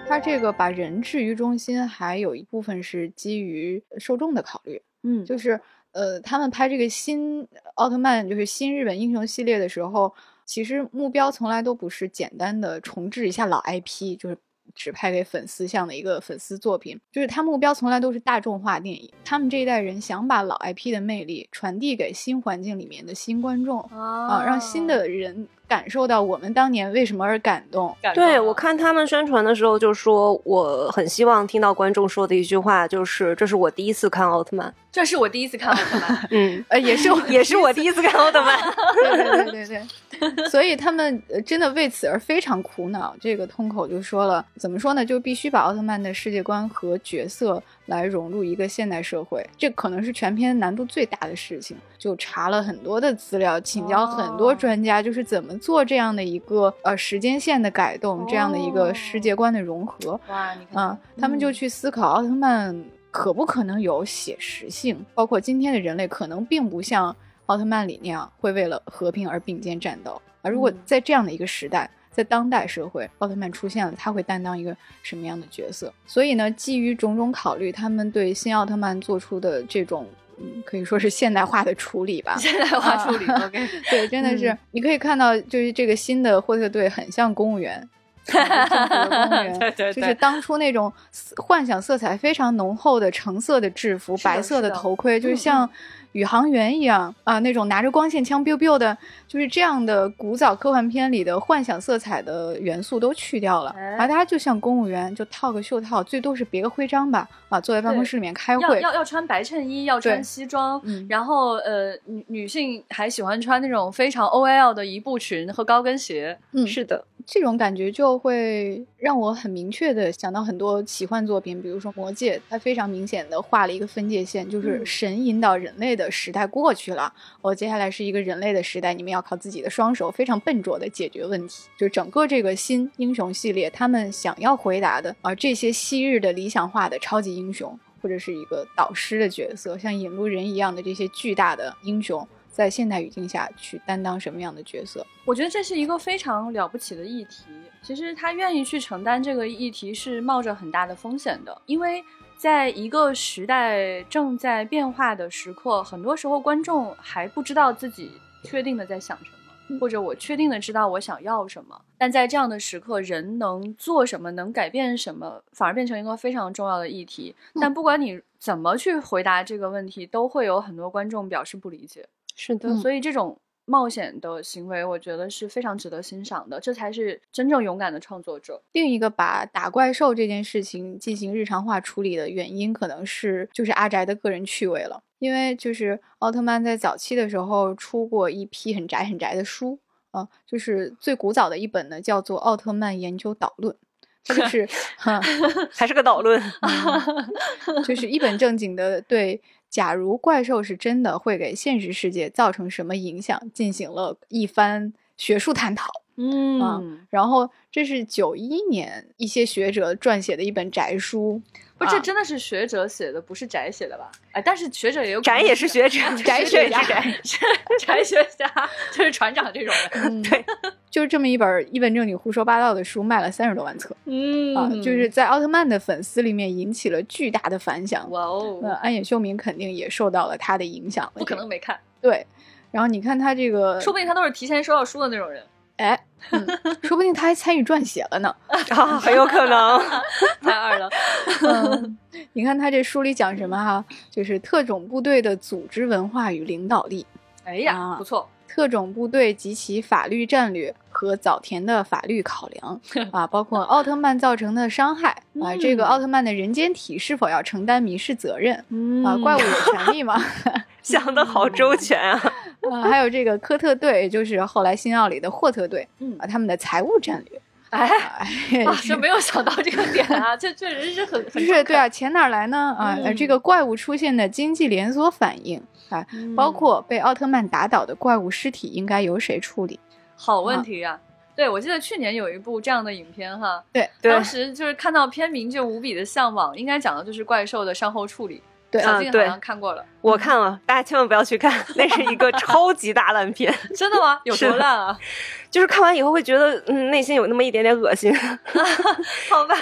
他这个把人置于中心，还有一部分是基于受众的考虑。嗯就是呃，他们拍这个新奥特曼，就是新日本英雄系列的时候，其实目标从来都不是简单的重置一下老 IP，就是只拍给粉丝向的一个粉丝作品，就是他目标从来都是大众化电影。他们这一代人想把老 IP 的魅力传递给新环境里面的新观众啊，让新的人感受到我们当年为什么而感动。感动对我看他们宣传的时候就说，我很希望听到观众说的一句话，就是这是我第一次看奥特曼。这是我第一次看奥特曼，*laughs* 嗯，呃，也是也是我第一次看奥特曼。对对对对对，*laughs* 所以他们呃真的为此而非常苦恼。这个通口就说了，怎么说呢？就必须把奥特曼的世界观和角色来融入一个现代社会，这可能是全篇难度最大的事情。就查了很多的资料，请教很多哦专家，就是怎么做这样的一个呃时间线的改动，这样的一个世界观的融合。哇，你看，啊，他们就嗯去思考奥特曼可不可能有写实性，包括今天的人类可能并不像奥特曼里那样会为了和平而并肩战斗。而如果嗯在这样的一个时代，在当代社会，奥特曼出现了，他会担当一个什么样的角色？所以呢，基于种种考虑，他们对新奥特曼做出的这种。嗯，可以说是现代化的处理吧。*laughs* 现代化处理啊，OK，*laughs* 对，真的是、嗯你可以看到，就是这个新的霍特队很像公务员，政府的公务员，*laughs* 对对对就是当初那种幻想色彩非常浓厚的橙色的制服、白色的头盔，就像宇航员一样啊，那种拿着光线枪 biu biu 的，就是这样的古早科幻片里的幻想色彩的元素都去掉了，哎而大家就像公务员，就套个袖套，最多是别个徽章吧，啊，坐在办公室里面开会，要要穿白衬衣，要穿西装，嗯然后呃，女女性还喜欢穿那种非常 OL 的一步裙和高跟鞋。嗯，是的，这种感觉就会让我很明确的想到很多奇幻作品，比如说《魔戒》，它非常明显的画了一个分界线，就是嗯神引导人类的时代过去了，我、接下来是一个人类的时代，你们要靠自己的双手非常笨拙的解决问题。就整个这个新英雄系列，他们想要回答的啊，这些昔日的理想化的超级英雄，或者是一个导师的角色，像引路人一样的这些巨大的英雄。在现代语境下去担当什么样的角色？我觉得这是一个非常了不起的议题。其实他愿意去承担这个议题，是冒着很大的风险的，因为在一个时代正在变化的时刻，很多时候观众还不知道自己确定的在想什么，或者我确定的知道我想要什么。但在这样的时刻，人能做什么，能改变什么，反而变成一个非常重要的议题。但不管你怎么去回答这个问题，都会有很多观众表示不理解。是的，嗯所以这种冒险的行为，我觉得是非常值得欣赏的，这才是真正勇敢的创作者。另一个把打怪兽这件事情进行日常化处理的原因，可能是就是阿宅的个人趣味了。因为就是奥特曼在早期的时候出过一批很宅很宅的书啊、就是最古早的一本呢叫做《奥特曼研究导论》，它就是 *laughs* 哈、还是个导论。就是一本正经的对，假如怪兽是真的，会给现实世界造成什么影响，进行了一番学术探讨。嗯，然后这是九一年一些学者撰写的一本宅书，不，这啊真的是学者写的，不是宅写的吧？哎，但是学者也有可能宅也是学者，*laughs* 宅学家学者也是宅。是宅学家，就是船长这种 *laughs* 对，*laughs* 就是这么一本一本正经胡说八道的书，卖了三十多万册嗯啊，就是在奥特曼的粉丝里面引起了巨大的反响。哇哦，那安野秀明肯定也受到了他的影响，不可能没看，对。然后你看他这个，说不定他都是提前收到书的那种人。哎，嗯，说不定他还参与撰写了呢。*laughs* 啊，很有可能。太二了，*laughs* 嗯，你看他这书里讲什么哈？就是特种部队的组织文化与领导力，哎呀，啊不错，特种部队及其法律战略和早田的法律考量 *laughs* 啊，包括奥特曼造成的伤害啊，这个嗯奥特曼的人间体是否要承担民事责任嗯啊？怪物有权利吗？想的好周全啊！啊，还有这个科特队，就是后来新奥里的霍特队嗯啊，他们的财务战略。哎。哎，啊，*laughs* 没有想到这个点啊，这确实是很很就是对啊，钱哪儿来呢？啊，这个怪物出现的经济连锁反应啊，嗯包括被奥特曼打倒的怪物尸体应该由谁处理？好问题啊、对，我记得去年有一部这样的影片哈，对对当时就是看到片名就无比的向往，应该讲的就是怪兽的善后处理。对小静好嗯对像看过了，我看了，大家千万不要去看，那是一个 *laughs* 超级大烂片。真的吗？有多烂啊？*laughs* 就是看完以后会觉得，嗯，内心有那么一点点恶心。*laughs* 好吧，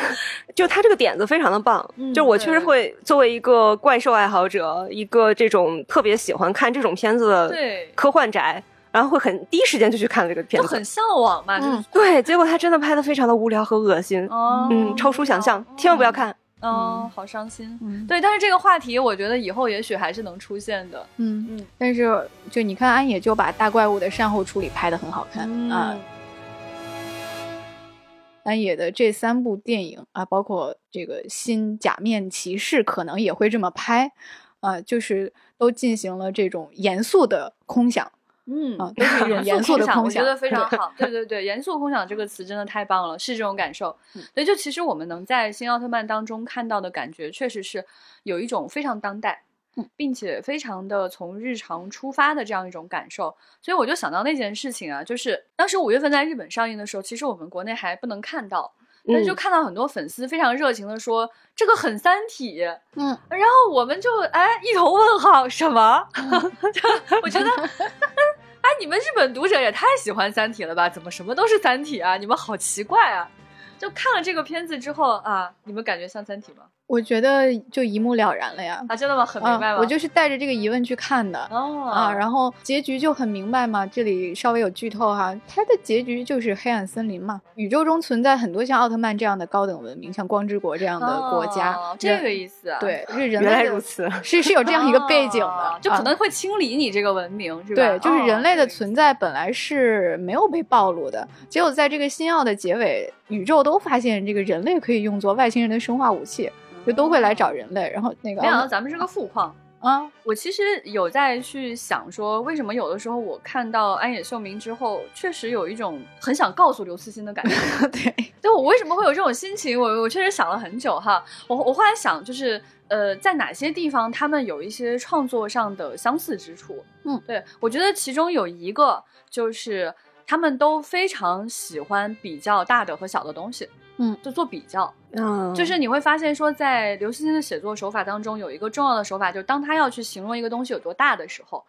就他这个点子非常的棒，嗯就我确实会作为一个怪兽爱好者，一个这种特别喜欢看这种片子的科幻宅，然后会很第一时间就去看这个片子就很。向往嘛，对，结果他真的拍的非常的无聊和恶心，哦，嗯，超出想象，千万不要看。哦，好伤心。嗯，对，但是这个话题，我觉得以后也许还是能出现的。嗯。嗯。但是就你看安野就把大怪物的善后处理拍的很好看、嗯。啊。安野的这三部电影啊，包括这个新假面骑士，可能也会这么拍啊，就是都进行了这种严肃的空想嗯啊，都是一种严肃的空空想，我觉得非常好。对对对，严肃空想这个词真的太棒了，是这种感受嗯。所以就其实我们能在新奥特曼当中看到的感觉，确实是有一种非常当代。嗯并且非常的从日常出发的这样一种感受，所以我就想到那件事情啊，就是当时五月份在日本上映的时候，其实我们国内还不能看到，但是就嗯看到很多粉丝非常热情的说这个很三体，嗯，然后我们就哎一头问号，什么？*laughs* 就我觉得，哎，你们日本读者也太喜欢三体了吧？怎么什么都是三体啊？你们好奇怪啊！就看了这个片子之后啊，你们感觉像三体吗？我觉得就一目了然了呀。啊，真的吗？很明白吗？啊我就是带着这个疑问去看的。哦啊，然后结局就很明白嘛，这里稍微有剧透哈，它的结局就是黑暗森林嘛。宇宙中存在很多像奥特曼这样的高等文明，像光之国这样的国家，哦这个意思啊。对，*laughs* 是人原来类如此，是是有这样一个背景的，哦就可啊能会清理你这个文明，是吧？对，就是人类的哦存在本来是没有被暴露的，结果在这个新奥的结尾，宇宙都发现这个人类可以用作外星人的生化武器，就都会来找人类。然后那个没想到咱们是个富矿。啊，我其实有在去想说，为什么有的时候我看到安野秀明之后，确实有一种很想告诉刘慈欣的感觉。*laughs* 对，对我为什么会有这种心情？我我确实想了很久哈。我我后来想，就是呃，在哪些地方他们有一些创作上的相似之处？嗯，对我觉得其中有一个就是他们都非常喜欢比较大的和小的东西。嗯，就做比较，嗯，就是你会发现说，在刘慈欣的写作手法当中，有一个重要的手法，就是当他要去形容一个东西有多大的时候，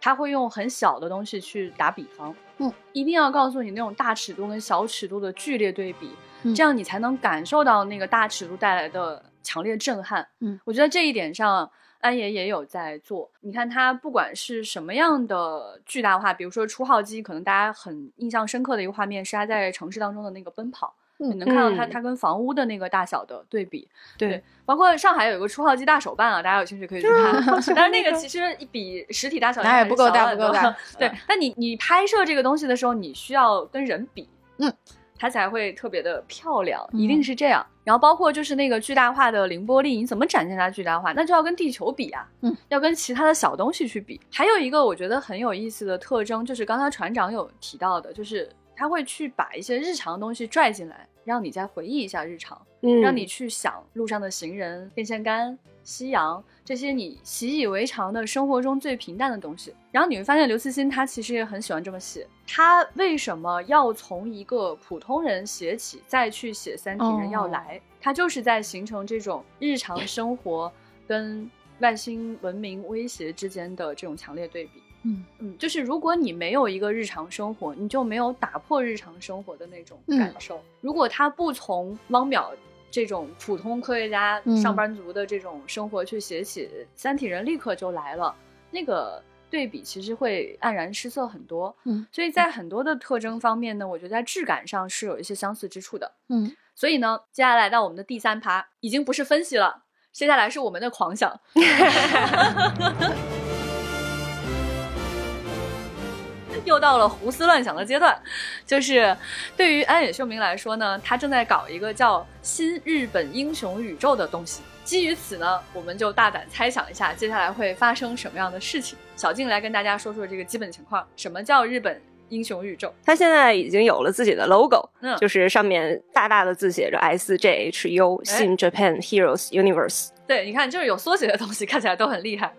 他会用很小的东西去打比方。嗯，一定要告诉你那种大尺度跟小尺度的剧烈对比，嗯这样你才能感受到那个大尺度带来的强烈震撼。嗯，我觉得这一点上。安爷也有在做，你看他不管是什么样的巨大化，比如说初号机，可能大家很印象深刻的一个画面是他在城市当中的那个奔跑，嗯你能看到它嗯它跟房屋的那个大小的对比。对，包括上海有一个初号机大手办啊，大家有兴趣可以去看。*laughs* 但是那个其实比实体大小那也不够大不够大对嗯，但你你拍摄这个东西的时候，你需要跟人比，嗯，它才会特别的漂亮，嗯一定是这样。然后包括就是那个巨大化的凌波丽，你怎么展现它巨大化？那就要跟地球比啊，嗯，要跟其他的小东西去比。还有一个我觉得很有意思的特征，就是刚才船长有提到的，就是他会去把一些日常的东西拽进来，让你再回忆一下日常。嗯让你去想路上的行人、电线杆、夕阳这些你习以为常的生活中最平淡的东西。然后你会发现，刘慈欣他其实也很喜欢这么写。他为什么要从一个普通人写起，再去写三体人要来？他就是在形成这种日常生活跟外星文明威胁之间的这种强烈对比。嗯嗯，就是如果你没有一个日常生活，你就没有打破日常生活的那种感受。如果他不从汪淼这种普通科学家、嗯上班族的这种生活去写起，三体人立刻就来了，那个对比其实会黯然失色很多。嗯，所以在很多的特征方面呢，我觉得在质感上是有一些相似之处的。嗯，所以呢，接下来到我们的第三趴，已经不是分析了，接下来是我们的狂想。*laughs* *laughs* 又到了胡思乱想的阶段，就是对于安野秀明来说呢，他正在搞一个叫“新日本英雄宇宙”的东西。基于此呢，我们就大胆猜想一下，接下来会发生什么样的事情。小静来跟大家说说这个基本情况，什么叫日本英雄宇宙？他现在已经有了自己的 logo，、嗯就是上面大大的字写着 SJHU 哎新 Japan Heroes Universe。对，你看，就是有缩写的东西，看起来都很厉害。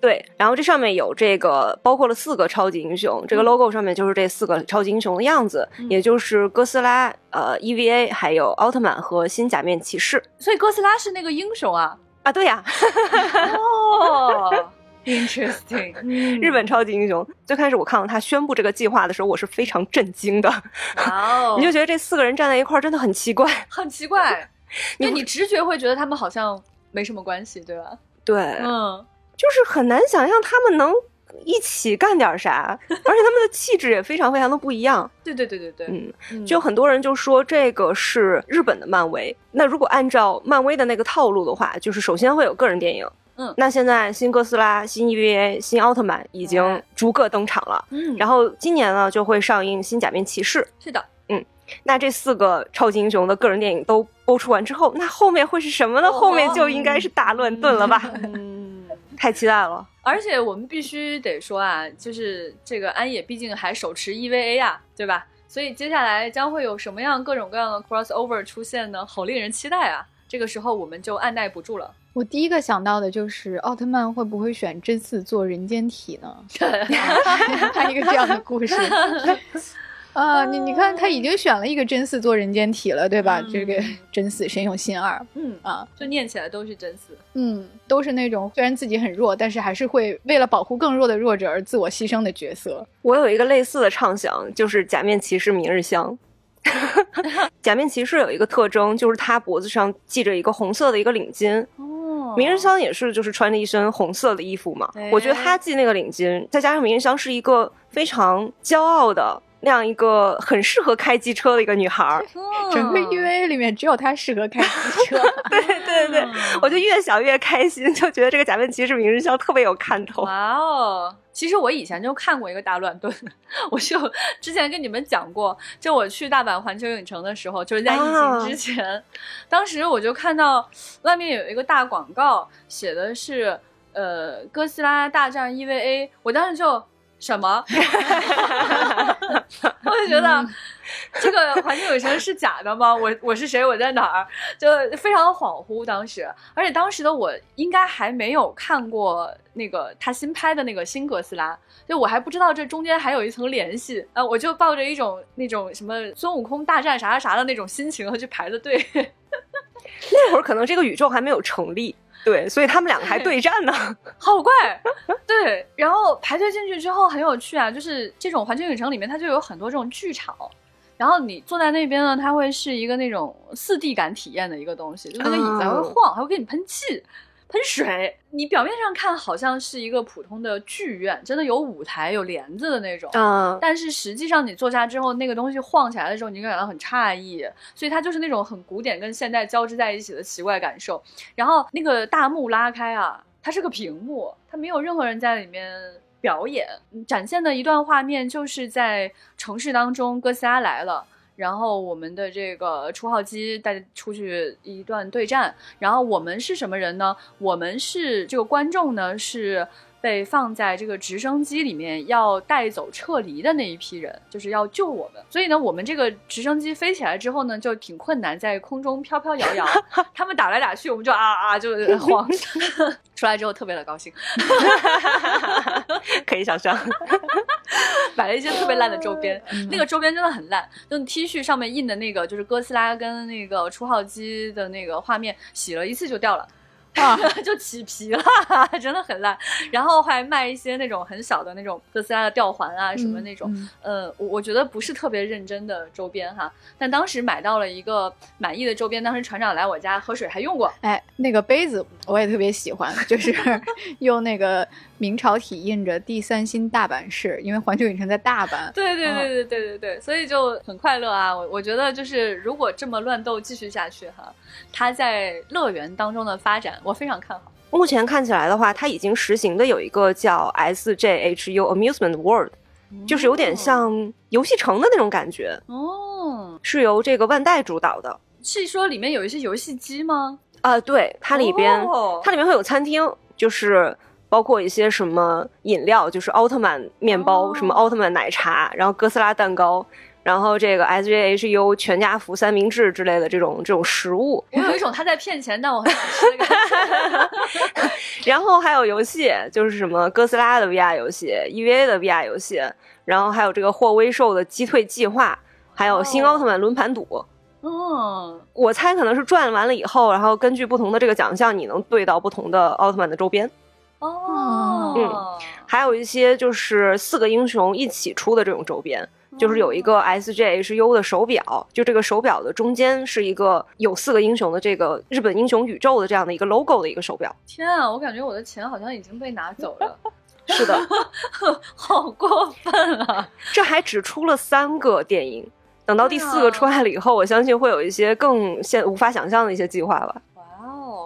对，然后这上面有这个包括了四个超级英雄，这个嗯 logo 上面就是这四个超级英雄的样子，嗯也就是哥斯拉、呃 EVA 还有奥特曼和新假面骑士所以哥斯拉是那个英雄啊。啊，对呀，哦，*laughs* interesting。*laughs* 嗯日本超级英雄。最开始我看到他宣布这个计划的时候，我是非常震惊的，哇哦，你就觉得这四个人站在一块儿真的很奇怪。很奇怪，你就你直觉会觉得他们好像没什么关系，对吧？对，嗯，就是很难想象他们能一起干点啥，*laughs* 而且他们的气质也非常非常的不一样。对对对对对，嗯，嗯就很多人就说这个是日本的漫威。那如果按照漫威的那个套路的话，就是首先会有个人电影。嗯那现在新哥斯拉、新 EVA、新奥特曼已经哎逐个登场了，嗯，然后今年呢就会上映新假面骑士。是的，嗯那这四个超级英雄的个人电影都播出完之后，那后面会是什么呢？哦后面就应该是大乱炖了吧？嗯。*laughs* 太期待了。而且我们必须得说啊，就是这个安野毕竟还手持 EVA 啊，对吧？所以接下来将会有什么样各种各样的 crossover 出现呢？好令人期待啊！这个时候我们就按耐不住了。我第一个想到的就是奥特曼会不会选真嗣做人间体呢？*laughs* *laughs* 看一个这样的故事。啊，你你看，他已经选了一个真嗣做人间体了，对吧？嗯这个真嗣神勇信二嗯，啊，就念起来都是真嗣。嗯，都是那种虽然自己很弱，但是还是会为了保护更弱的弱者而自我牺牲的角色。我有一个类似的畅想，就是假面骑士明日香。*laughs* 假面骑士有一个特征，就是他脖子上系着一个红色的一个领巾。哦明日香也是，就是穿着一身红色的衣服嘛。哎我觉得他系那个领巾，再加上明日香是一个非常骄傲的那样一个很适合开机车的一个女孩儿。整个嗯 EVA 里面只有她适合开机车。*laughs* 对对对，我就越想越开心，就觉得这个假面骑士明日香特别有看头。哇哦！其实我以前就看过一个大乱炖，*laughs* 我就之前跟你们讲过，就我去大阪环球影城的时候，就是在疫情之前，当时我就看到外面有一个大广告，写的是呃哥斯拉大战 EVA，我当时就什么，*laughs* 我就觉得。这个环球影城是假的吗？我我是谁？我在哪儿？就非常恍惚当时，而且当时的我应该还没有看过那个他新拍的那个新哥斯拉，就我还不知道这中间还有一层联系啊、呃我就抱着一种那种什么孙悟空大战啥啥啥的那种心情去排的队。*laughs* 那会儿可能这个宇宙还没有成立，对，所以他们两个还对战呢。*laughs* 好怪，对。然后排队进去之后很有趣啊，就是这种环球影城里面它就有很多这种剧场，然后你坐在那边呢，它会是一个那种四 D 感体验的一个东西，就那个椅子还会晃，还会给你喷气。喷水，你表面上看好像是一个普通的剧院，真的有舞台、有帘子的那种，嗯，但是实际上你坐下之后，那个东西晃起来的时候，你就感到很诧异，所以它就是那种很古典跟现代交织在一起的奇怪感受。然后那个大幕拉开啊，它是个屏幕，它没有任何人在里面表演，嗯展现的一段画面就是在城市当中，哥斯拉来了。然后我们的这个出号机带出去一段对战，然后我们是什么人呢？我们是这个观众呢，是被放在这个直升机里面要带走撤离的那一批人，就是要救我们。所以呢，我们这个直升机飞起来之后呢，就挺困难，在空中飘飘摇摇。*laughs* 他们打来打去，我们就啊啊就 *laughs* 慌。*laughs* 出来之后特别的高兴，可以想象。买了一些特别烂的周边，那个周边真的很烂，就 T 恤上面印的那个就是哥斯拉跟那个初号机的那个画面，洗了一次就掉了。啊，*laughs* 就起皮了，*laughs* 真的很烂。然后还卖一些那种很小的那种哥斯拉的吊环啊，什么那种，嗯呃，我我觉得不是特别认真的周边哈。但当时买到了一个满意的周边，当时船长来我家喝水还用过。哎，那个杯子我也特别喜欢，就是 *laughs* 用那个明朝体印着“第三新大阪市”，因为环球影城在大阪。*laughs* 对对对对对对对，所以就很快乐啊！我我觉得就是如果这么乱斗继续下去哈，它在乐园当中的发展，我非常看好。目前看起来的话，它已经实行的有一个叫 SJHU Amusement World，就是有点像游戏城的那种感觉，哦，是由这个万代主导的。是说里面有一些游戏机吗？啊、对，它里边、哦它里面会有餐厅，就是包括一些什么饮料，就是奥特曼面包，哦什么奥特曼奶茶，然后哥斯拉蛋糕，然后这个 SJHU 全家福三明治之类的这种这种食物，我有一种他在骗钱，但我很想吃的感觉。*laughs* 然后还有游戏，就是什么哥斯拉的 VR 游戏、EVA 的 VR 游戏，然后还有这个霍威兽的击退计划，还有新奥特曼轮盘赌。哦，我猜可能是转完了以后，然后根据不同的这个奖项，你能对到不同的奥特曼的周边。哦，嗯还有一些就是四个英雄一起出的这种周边，就是有一个 SJHU 的手表，就这个手表的中间是一个有四个英雄的这个日本英雄宇宙的这样的一个 logo 的一个手表。天啊，我感觉我的钱好像已经被拿走了，*laughs* 是的，*laughs* 好过分啊！这还只出了三个电影，等到第四个出来了以后，我相信会有一些更现无法想象的一些计划吧。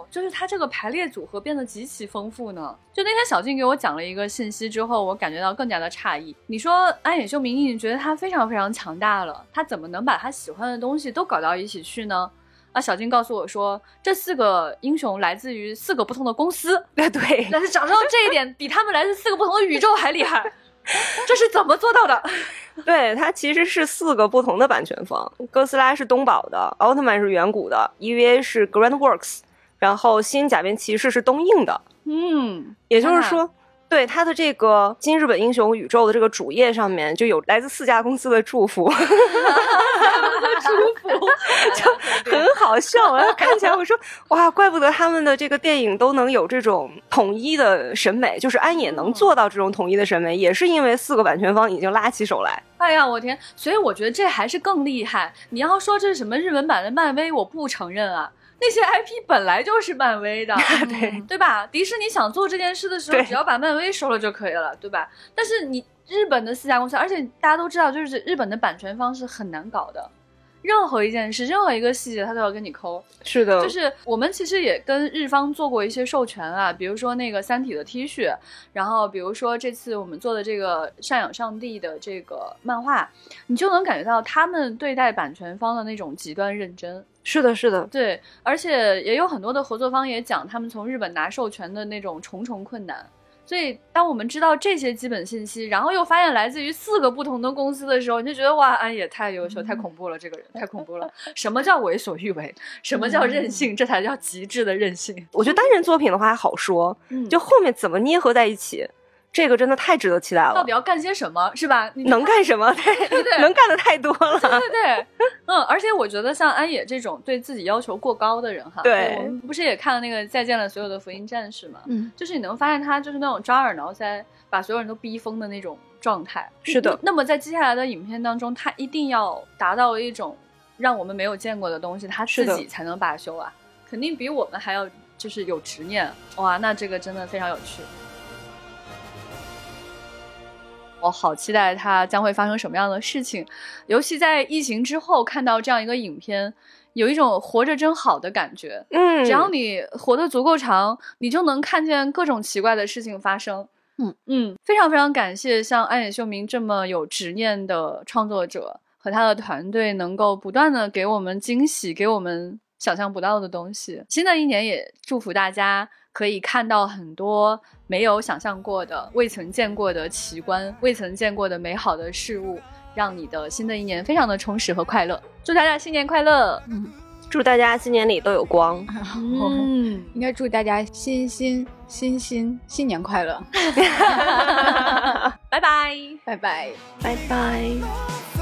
就是它这个排列组合变得极其丰富呢。就那天小静给我讲了一个信息之后，我感觉到更加的诧异。你说安野秀明，你觉得他非常非常强大了，他怎么能把他喜欢的东西都搞到一起去呢？啊，小静告诉我说，这四个英雄来自于四个不同的公司，哎，对，但是找到这一点比他们来自四个不同的宇宙还厉害，*laughs* 这是怎么做到的？*laughs* 对，它其实是四个不同的版权方，哥斯拉是东宝的，奥特曼是远古的，EVA 是 Grand Works，然后新假面骑士是东映的。嗯，也就是说，对他的这个《新日本英雄宇宙》的这个主页上面就有来自四家公司的祝福，*laughs* 祝福，就很好笑。然后看起来我说哇，怪不得他们的这个电影都能有这种统一的审美，就是安野能做到这种统一的审美，也是因为四个版权方已经拉起手来。哎呀，我天！所以我觉得这还是更厉害。你要说这是什么日文版的漫威，我不承认啊。那些 IP 本来就是漫威的，*laughs* 对对吧？迪士尼想做这件事的时候，只要把漫威收了就可以了，对吧？但是你日本的四家公司，而且大家都知道，就是日本的版权方是很难搞的，任何一件事，任何一个细节，他都要跟你抠。是的，就是我们其实也跟日方做过一些授权啊，比如说那个《三体》的 T 恤，然后比如说这次我们做的这个赡养上帝的这个漫画，你就能感觉到他们对待版权方的那种极端认真。是的，是的，对，而且也有很多的合作方也讲他们从日本拿授权的那种重重困难。所以，当我们知道这些基本信息，然后又发现来自于四个不同的公司的时候，你就觉得哇，安也太优秀、太恐怖了，这个人太恐怖了。什么叫为所欲为？什么叫任性？这才叫极致的任性。我觉得单人作品的话还好说，嗯就后面怎么捏合在一起，这个真的太值得期待了到底。要干些什么，是吧？你能干什么？*laughs* 对，对对能干的太多了。对对对，嗯，而且我觉得像安野这种对自己要求过高的人哈，对我们不是也看了那个《再见了，所有的福音战士》嘛，嗯，就是你能发现他就是那种抓耳挠腮，把所有人都逼疯的那种状态。是的那么在接下来的影片当中，他一定要达到一种让我们没有见过的东西，他自己才能罢休啊，肯定比我们还要就是有执念。哇，那这个真的非常有趣。我好期待它将会发生什么样的事情，尤其在疫情之后看到这样一个影片，有一种活着真好的感觉。嗯，只要你活得足够长，你就能看见各种奇怪的事情发生。嗯嗯，非常非常感谢像安野秀明这么有执念的创作者和他的团队，能够不断的给我们惊喜，给我们想象不到的东西。新的一年也祝福大家可以看到很多没有想象过的、未曾见过的奇观、未曾见过的美好的事物，让你的新的一年非常的充实和快乐。祝大家新年快乐！嗯祝大家新年里都有光。*laughs* 嗯。应该祝大家新新新新新年快乐，*laughs* *laughs* 拜拜。拜拜。拜拜。「